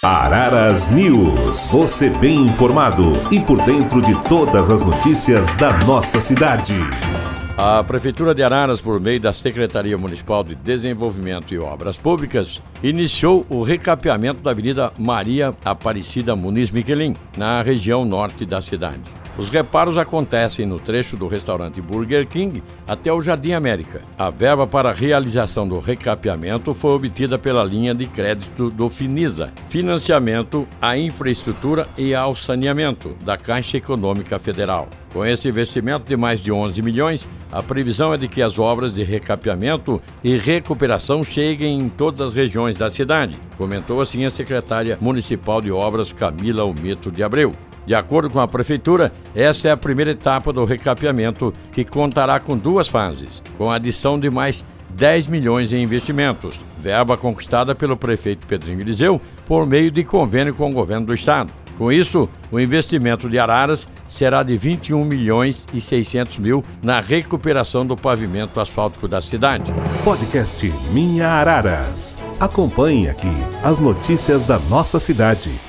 Araras News. Você bem informado e por dentro de todas as notícias da nossa cidade. A Prefeitura de Araras, por meio da Secretaria Municipal de Desenvolvimento e Obras Públicas, iniciou o recapeamento da Avenida Maria Aparecida Muniz Miquelin, na região norte da cidade. Os reparos acontecem no trecho do restaurante Burger King até o Jardim América. A verba para a realização do recapeamento foi obtida pela linha de crédito do Finisa, financiamento à infraestrutura e ao saneamento da Caixa Econômica Federal. Com esse investimento de mais de 11 milhões, a previsão é de que as obras de recapeamento e recuperação cheguem em todas as regiões da cidade, comentou assim a secretária municipal de obras Camila Almito de Abreu. De acordo com a Prefeitura, essa é a primeira etapa do recapeamento, que contará com duas fases, com a adição de mais 10 milhões em investimentos, verba conquistada pelo prefeito Pedrinho Eliseu por meio de convênio com o governo do estado. Com isso, o investimento de Araras será de 21 milhões e 600 mil na recuperação do pavimento asfáltico da cidade. Podcast Minha Araras. Acompanhe aqui as notícias da nossa cidade.